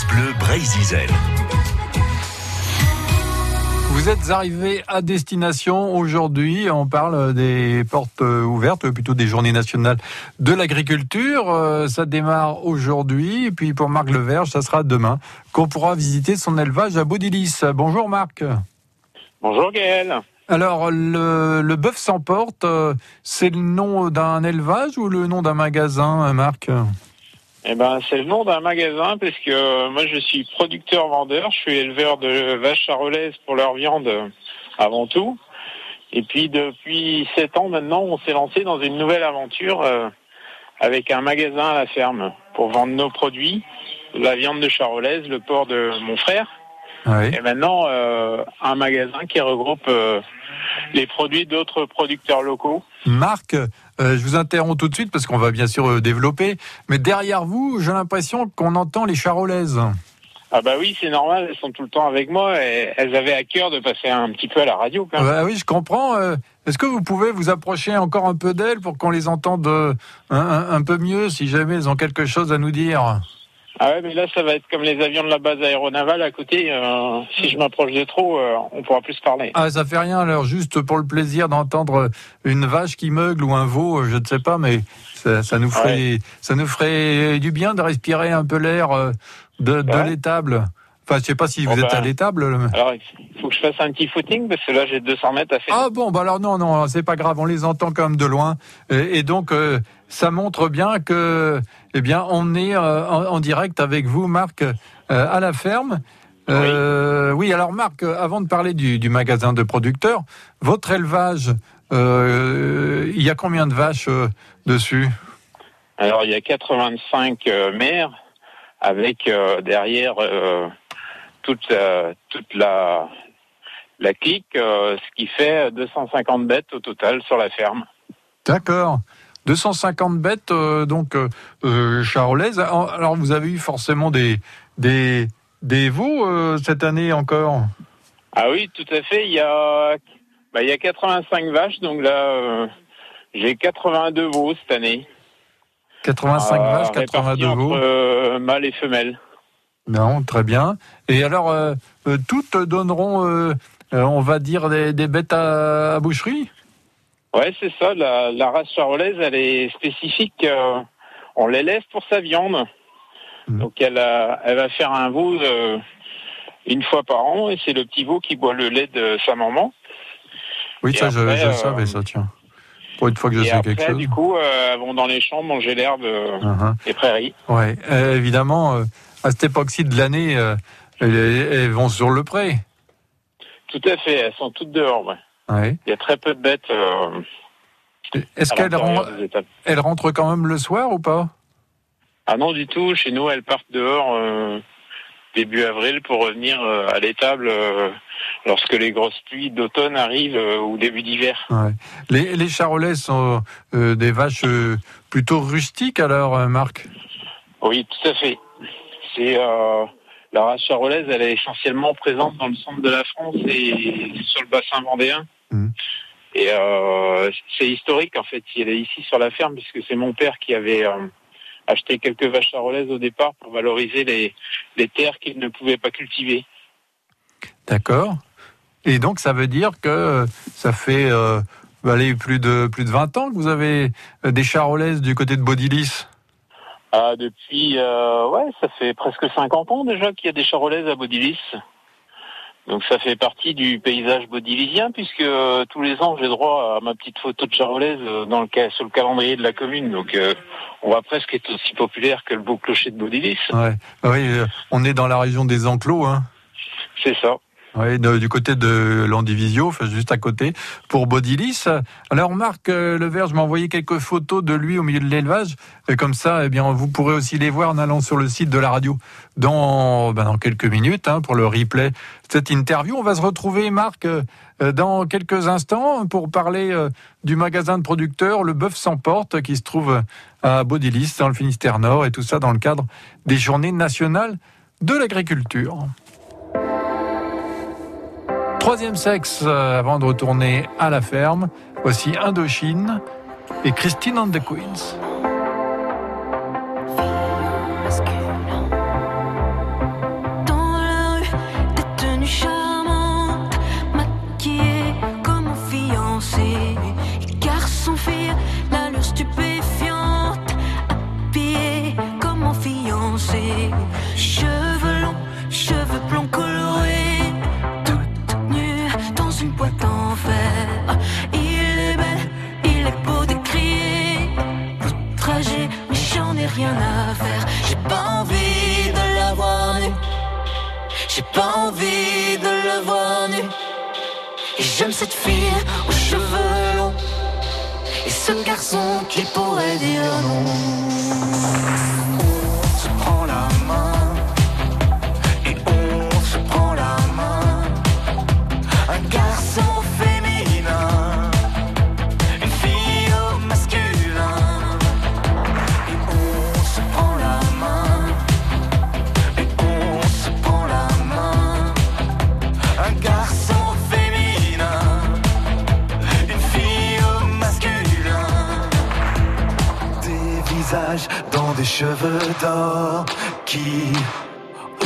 France Bleu Brésil. Vous êtes arrivé à destination aujourd'hui. On parle des portes ouvertes, plutôt des journées nationales de l'agriculture. Euh, ça démarre aujourd'hui. Et puis pour Marc Leverge, ça sera demain qu'on pourra visiter son élevage à Baudilis. Bonjour Marc. Bonjour Gaël. Alors, le, le bœuf sans porte, euh, c'est le nom d'un élevage ou le nom d'un magasin, Marc? Eh ben, c'est le nom d'un magasin parce que euh, moi je suis producteur-vendeur, je suis éleveur de vaches charolaises pour leur viande euh, avant tout. Et puis depuis sept ans maintenant, on s'est lancé dans une nouvelle aventure euh, avec un magasin à la ferme pour vendre nos produits, la viande de charolaise, le porc de mon frère. Et maintenant, un magasin qui regroupe les produits d'autres producteurs locaux. Marc, euh, je vous interromps tout de suite parce qu'on va bien sûr euh, développer, mais derrière vous, j'ai l'impression qu'on entend les charolaises. Ah bah oui, c'est normal, elles sont tout le temps avec moi et elles avaient à cœur de passer un petit peu à la radio. Quand Bah oui, je comprends. Euh, est-ce que vous pouvez vous approcher encore un peu d'elles pour qu'on les entende un, peu mieux si jamais elles ont quelque chose à nous dire? Ah ouais, mais là, ça va être comme les avions de la base aéronavale à côté. Euh, si je m'approche de trop, euh, on pourra plus parler. Ah, ça fait rien. Alors, juste pour le plaisir d'entendre une vache qui meugle ou un veau, je ne sais pas, mais ça, nous ferait, ça nous ferait du bien de respirer un peu l'air euh, de, de l'étable. Enfin, je sais pas si vous êtes à ben, l'étable. Alors, il faut que je fasse un petit footing parce que là, j'ai 200 mètres à faire. Ah bon, bah alors non, non, c'est pas grave. On les entend quand même de loin. Et, donc, ça montre bien que, eh bien, on est euh, en, direct avec vous, Marc, euh, à la ferme. Euh, oui. alors Marc, avant de parler du, magasin de producteurs, votre élevage, il y a combien de vaches dessus? Alors il y a 85 mères avec derrière toute, toute la, la clique, ce qui fait 250 bêtes au total sur la ferme. D'accord. 250 bêtes euh, donc euh, euh, charolaises. Alors vous avez eu forcément des des des veaux cette année encore? Ah oui, tout à fait. Il y a bah, il y a 85 vaches, donc là j'ai 82 veaux cette année. 85 vaches, 82 veaux. Entre mâles et femelles. Non, très bien. Et alors, toutes donneront, on va dire, des, des bêtes à boucherie? Ouais, c'est ça. La, race charolaise, elle est spécifique. Euh, on l'élève pour sa viande. Mmh. Donc elle, elle va faire un veau euh, une fois par an et c'est le petit veau qui boit le lait de sa maman. Oui, ça, je, je savais ça, tiens. Pour une fois que je sais quelque chose. Du coup, euh, elles vont dans les champs manger l'herbe uh-huh. des prairies. Ouais, évidemment, à cette époque-ci de l'année, elles, vont sur le pré. Tout à fait, elles sont toutes dehors. Ouais. Il y a très peu de bêtes. Euh, Est-ce qu'elles rentrent quand même le soir ou pas? Ah non, du tout. Chez nous, elles partent dehors euh, début avril pour revenir euh, à l'étable lorsque les grosses pluies d'automne arrivent ou début d'hiver. Les, les charolais sont des vaches plutôt rustiques alors, Marc? Oui, tout à fait. C'est la race charolaise, elle est essentiellement présente dans le centre de la France et sur le bassin vendéen. Mmh. Et euh, c'est historique en fait. Il est ici sur la ferme puisque c'est mon père qui avait euh, acheté quelques vaches charolaises au départ pour valoriser les, les terres qu'il ne pouvait pas cultiver. D'accord. Et donc ça veut dire que ça fait euh, allez, plus de plus de 20 ans que vous avez euh, des charolaises du côté de Baudilis? Ah, depuis, euh, ouais, ça fait presque 50 ans déjà qu'il y a des charolaises à Baudilis. Donc ça fait partie du paysage baudilisien puisque euh, tous les ans j'ai droit à ma petite photo de charolaise euh, dans le sur le calendrier de la commune. Donc euh, on va presque être aussi populaire que le beau clocher de Baudilis. Ouais. Ah oui, on est dans la région des enclos, hein. C'est ça. Oui, du côté de l'Andivisio, juste à côté, pour Bodilis. Alors Marc euh, m'a envoyé quelques photos de lui au milieu de l'élevage. Et comme ça, eh bien, vous pourrez aussi les voir en allant sur le site de la radio dans, ben, quelques minutes hein, pour le replay de cette interview. On va se retrouver, Marc, euh, dans quelques instants pour parler euh, du magasin de producteurs Le Bœuf sans porte qui se trouve à Bodilis, dans le Finistère Nord, et tout ça dans le cadre des Journées nationales de l'agriculture. Troisième sexe euh, avant de retourner à la ferme. Voici Indochine et Christine and the Queens. J'aime cette fille aux cheveux longs et ce garçon qui pourrait dire non. Cheveux d'or qui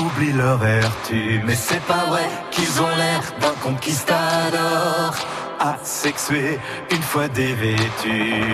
oublient leur vertu. Mais c'est pas vrai qu'ils ont l'air d'un conquistador asexué une fois dévêtus.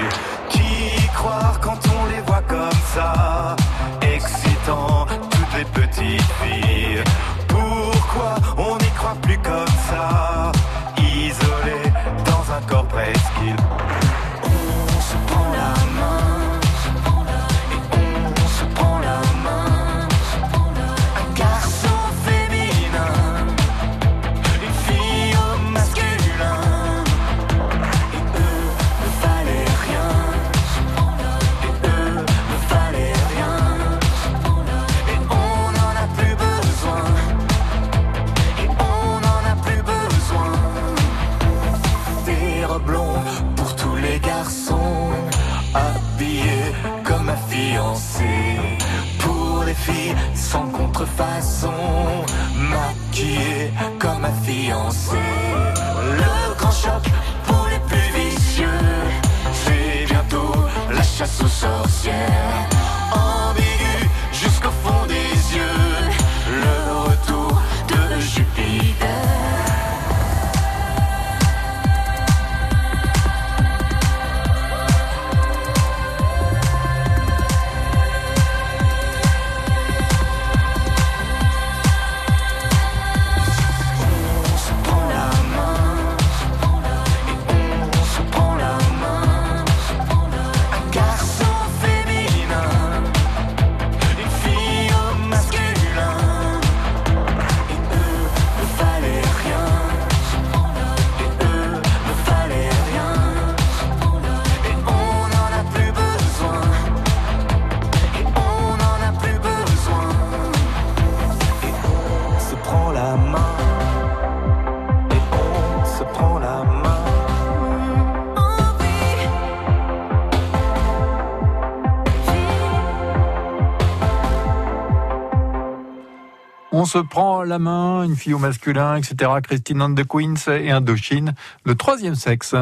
Maquillée comme ma fiancée. Le grand choc pour les plus vicieux, c'est bientôt la chasse aux sorcières. Se prend la main, une fille au masculin, etc. Christine and the Queens et Indochine, le troisième sexe.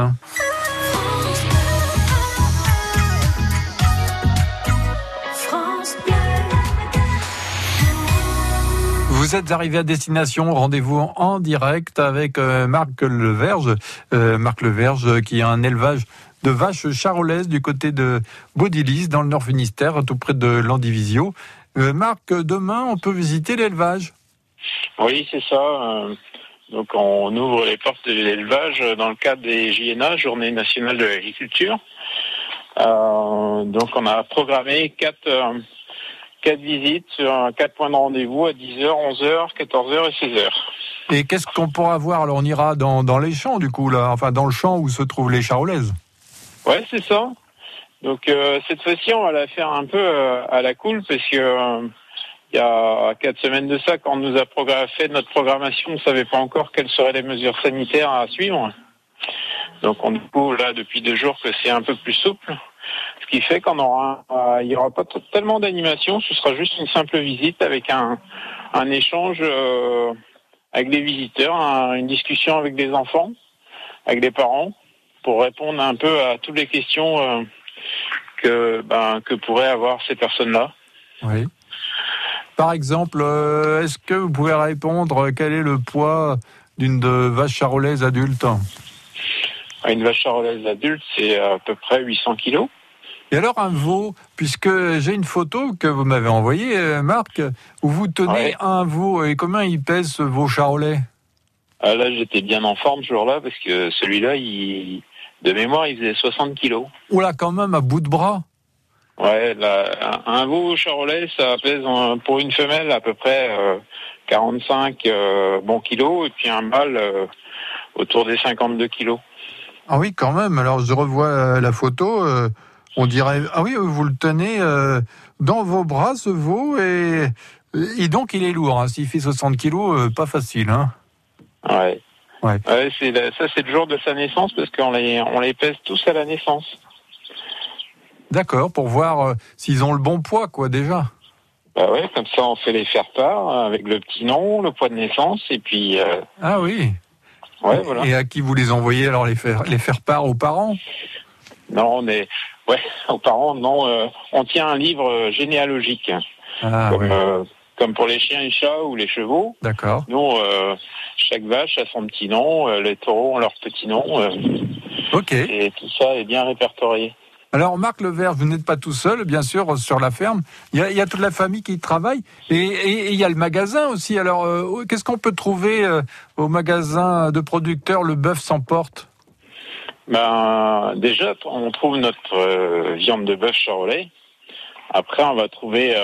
Vous êtes arrivé à destination, rendez-vous en direct avec euh, Marc Leverge. Euh, Marc Leverge qui a un élevage de vaches charolaises du côté de Baudilis, dans le Nord Finistère, tout près de Landivisio. Euh, Marc, demain, on peut visiter l'élevage? Oui, c'est ça. Euh, donc, on ouvre les portes de l'élevage dans le cadre des JNA, Journée nationale de l'agriculture. Euh, donc, on a programmé quatre, quatre visites sur quatre points de rendez-vous à 10h, 11h, 14h et 16h. Et qu'est-ce qu'on pourra voir? Alors, on ira dans, dans les champs, du coup, là, enfin, dans le champ où se trouvent les charolaises. Ouais, c'est ça. Donc euh, cette fois-ci, on va la faire un peu euh, à la cool parce que euh, il y a quatre semaines de ça, quand on nous a fait notre programmation, on ne savait pas encore quelles seraient les mesures sanitaires à suivre. Donc on découvre là depuis deux jours que c'est un peu plus souple, ce qui fait qu'on aura, il y aura pas tellement d'animation, ce sera juste une simple visite avec un, un échange avec des visiteurs, une discussion avec des enfants, avec des parents, pour répondre un peu à toutes les questions que, ben, que pourraient avoir ces personnes-là. Oui. Par exemple, euh, est-ce que vous pouvez répondre quel est le poids d'une vache charolaise adulte Une vache charolaise adulte, c'est à peu près 800 kilos. Et alors un veau, puisque j'ai une photo que vous m'avez envoyée, euh, Marc, où vous tenez un veau, et combien il pèse ce veau charolais? Ah, Là, j'étais bien en forme ce jour-là, parce que celui-là, il, de mémoire, il faisait 60 kilos. Oula, quand même, à bout de bras Ouais, un veau charolais, ça pèse pour une femelle à peu près 45 euh, euh, bons kilos, et puis un mâle euh, autour des 52 kilos. Ah oui, quand même. Alors je revois euh, la photo. euh, on dirait ah oui, vous le tenez euh, dans vos bras ce veau et et donc il est lourd. Hein. S'il fait 60 kilos, euh, pas facile. Hein. Ouais. Ouais. c'est la- ça c'est le jour de sa naissance parce qu'on les on les pèse tous à la naissance. D'accord, pour voir euh, s'ils ont le bon poids, quoi, déjà. Bah ouais, comme ça on fait les faire part avec le petit nom, le poids de naissance et puis euh, Ah oui. ouais voilà. Et à qui vous les envoyez alors les faire les faire part aux parents? Non, on est ouais aux parents non, euh, on tient un livre euh, généalogique Ah comme ouais. euh, comme pour les chiens et chats ou les chevaux. D'accord. Nous, chaque vache a son petit nom, les taureaux ont leur petit nom, Ok. et tout ça est bien répertorié. Alors Marc Levert, vous n'êtes pas tout seul, bien sûr, sur la ferme. Il y a, toute la famille qui travaille et, il y a le magasin aussi. Alors euh, qu'est-ce qu'on peut trouver euh, au magasin de producteurs Le Bœuf s'emporte Ben, déjà, on trouve notre euh, viande de bœuf charolais. Après, on va trouver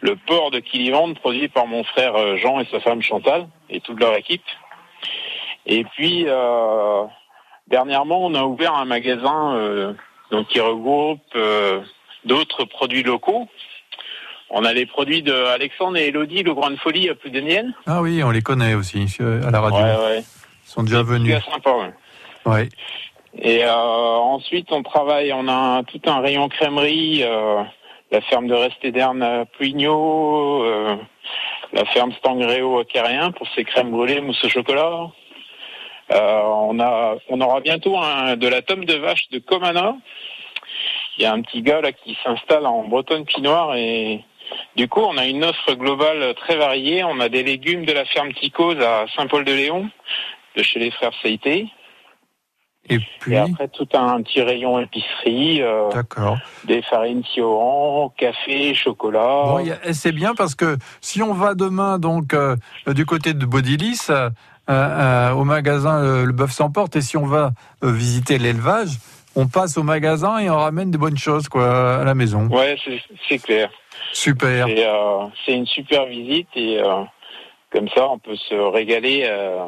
le porc de Kilivande produit par mon frère Jean et sa femme Chantal et toute leur équipe. Et puis, dernièrement, on a ouvert un magasin donc qui regroupe euh, d'autres produits locaux. On a les produits de Alexandre et Elodie, le Grande Folie à plus Ah oui, on les connaît aussi euh, à la radio. Ouais, ouais. Ils sont déjà venus. C'est sympa, ouais. Ouais. Et euh, ensuite, on travaille, on a un- tout un rayon crèmerie, euh, la ferme de Restederne à Puignot, euh, la ferme Stangréo à Carrien pour ses crèmes brûlées, mousse au chocolat. Euh, on a, on aura bientôt un, de la tome de vache de Comana. Il y a un petit gars là qui s'installe en Bretonne Pinoire et du coup, on a une offre globale très variée. On a des légumes de la ferme Ticose à Saint-Paul-de-Léon, de chez les frères Seité. Et puis, Et après, tout un petit rayon épicerie, euh, d'accord. des farines Sioran, café, chocolat. Bon, c'est bien parce que si on va demain donc euh, du côté de Bodilis au magasin euh, Le Bœuf s'emporte et si on va euh, visiter l'élevage, on passe au magasin et on ramène des bonnes choses quoi à la maison. Ouais, c'est- clair. Super. C'est euh, une super visite et euh, comme ça, on peut se régaler euh,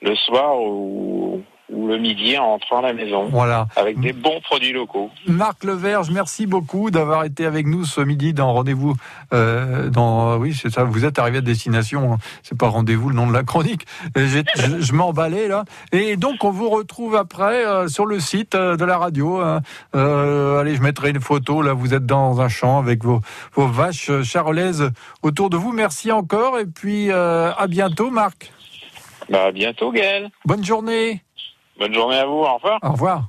le soir ou, ou le midi en rentrant à la maison Voilà. avec des bons produits locaux. Marc Leverge, merci beaucoup d'avoir été avec nous ce midi dans rendez-vous. Euh, dans oui, c'est ça. Vous êtes arrivé à destination. hein. C'est pas rendez-vous le nom de la chronique. Je, je m'emballais là. Et donc on vous retrouve après euh, sur le site euh, de la radio. hein. Euh, allez, je mettrai une photo. Là, vous êtes dans un champ avec vos, vos vaches euh, charolaises autour de vous. Merci encore. Et puis euh, à bientôt, Marc. Bah, à bientôt, Gaël. Bonne journée. Bonne journée à vous. Au revoir. Au revoir.